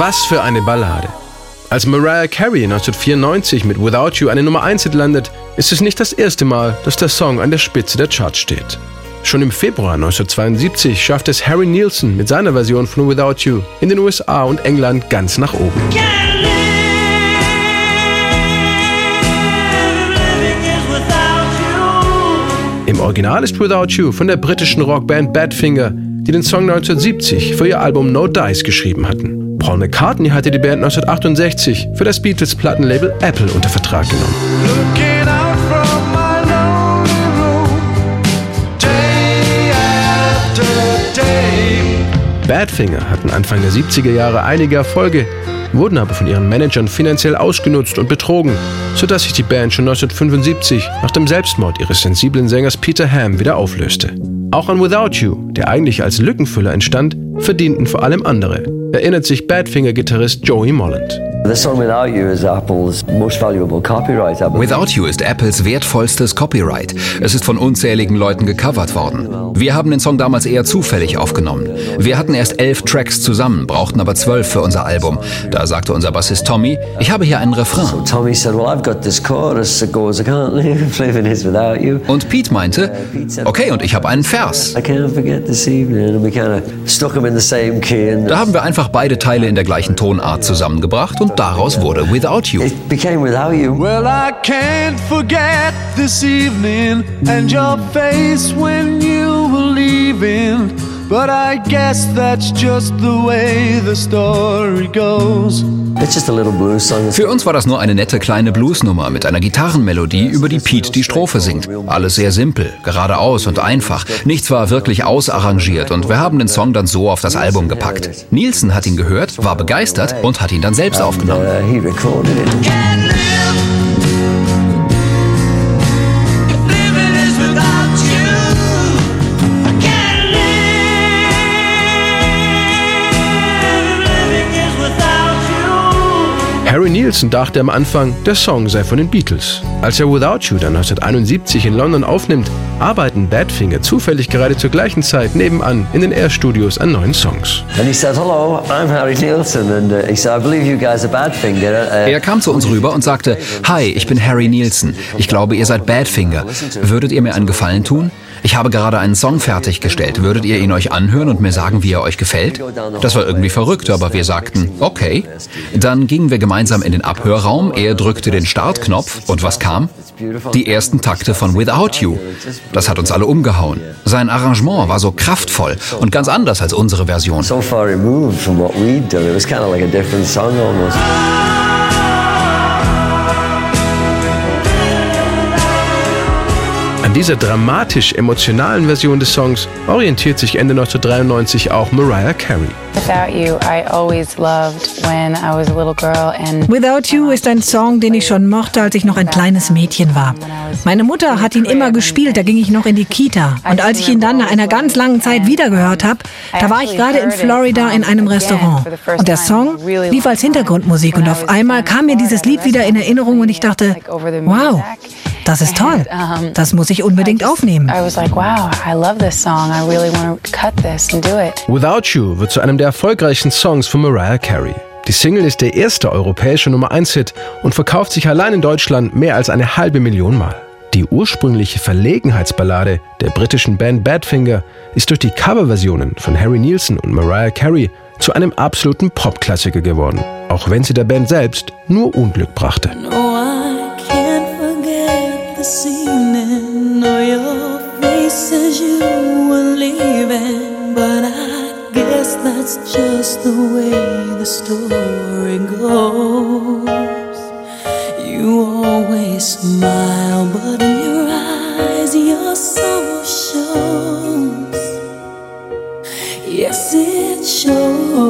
Was für eine Ballade. Als Mariah Carey 1994 mit Without You eine Nummer 1 Hit landet, ist es nicht das erste Mal, dass der Song an der Spitze der Charts steht. Schon im Februar 1972 schafft es Harry Nielsen mit seiner Version von Without You in den USA und England ganz nach oben. Im Original ist Without You von der britischen Rockband Badfinger, die den Song 1970 für ihr Album No Dice geschrieben hatten. Paul McCartney hatte die Band 1968 für das Beatles-Plattenlabel Apple unter Vertrag genommen. Badfinger hatten Anfang der 70er Jahre einige Erfolge, wurden aber von ihren Managern finanziell ausgenutzt und betrogen, sodass sich die Band schon 1975 nach dem Selbstmord ihres sensiblen Sängers Peter Ham wieder auflöste. Auch an Without You, der eigentlich als Lückenfüller entstand, verdienten vor allem andere, erinnert sich Badfinger-Gitarrist Joey Molland. Without You ist Apples wertvollstes Copyright. Es ist von unzähligen Leuten gecovert worden. Wir haben den Song damals eher zufällig aufgenommen. Wir hatten erst elf Tracks zusammen, brauchten aber zwölf für unser Album. Da sagte unser Bassist Tommy, ich habe hier einen Refrain. Und Pete meinte, okay, und ich habe einen Vers. Da haben wir einfach beide Teile in der gleichen Tonart zusammengebracht und und daraus wurde Without You. It became Without You. Well, I can't forget this evening and your face when you. But I guess that's just the way the story goes. Für uns war das nur eine nette kleine Bluesnummer mit einer Gitarrenmelodie, über die Pete die Strophe singt. Alles sehr simpel, geradeaus und einfach. Nichts war wirklich ausarrangiert und wir haben den Song dann so auf das Album gepackt. Nielsen hat ihn gehört, war begeistert und hat ihn dann selbst aufgenommen. Harry Nielsen dachte am Anfang, der Song sei von den Beatles. Als er Without You dann 1971 in London aufnimmt, arbeiten Badfinger zufällig gerade zur gleichen Zeit nebenan in den Air-Studios an neuen Songs. Uh, er kam zu uns rüber und sagte, Hi, ich bin Harry Nielsen. Ich glaube, ihr seid Badfinger. Würdet ihr mir einen Gefallen tun? Ich habe gerade einen Song fertiggestellt. Würdet ihr ihn euch anhören und mir sagen, wie er euch gefällt? Das war irgendwie verrückt, aber wir sagten, okay. Dann gingen wir gemeinsam in den Abhörraum. Er drückte den Startknopf und was kam? Die ersten Takte von Without You. Das hat uns alle umgehauen. Sein Arrangement war so kraftvoll und ganz anders als unsere Version. So far removed from what we'd done. It was kind of like a different song almost. An dieser dramatisch emotionalen Version des Songs orientiert sich Ende 1993 auch Mariah Carey. Without You ist ein Song, den ich schon mochte, als ich noch ein kleines Mädchen war. Meine Mutter hat ihn immer gespielt, da ging ich noch in die Kita. Und als ich ihn dann nach einer ganz langen Zeit wiedergehört habe, da war ich gerade in Florida in einem Restaurant. Und der Song lief als Hintergrundmusik und auf einmal kam mir dieses Lied wieder in Erinnerung und ich dachte, wow, das ist toll. Das muss ich unbedingt aufnehmen. Without You wird zu einem der erfolgreichsten Songs von Mariah Carey. Die Single ist der erste europäische Nummer 1 Hit und verkauft sich allein in Deutschland mehr als eine halbe Million Mal. Die ursprüngliche Verlegenheitsballade der britischen Band Badfinger ist durch die Coverversionen von Harry Nielsen und Mariah Carey zu einem absoluten Popklassiker geworden, auch wenn sie der Band selbst nur Unglück brachte. This evening or your face as you were leaving. But I guess that's just the way the story goes. You always smile, but in your eyes, your soul shows. Yes, it shows.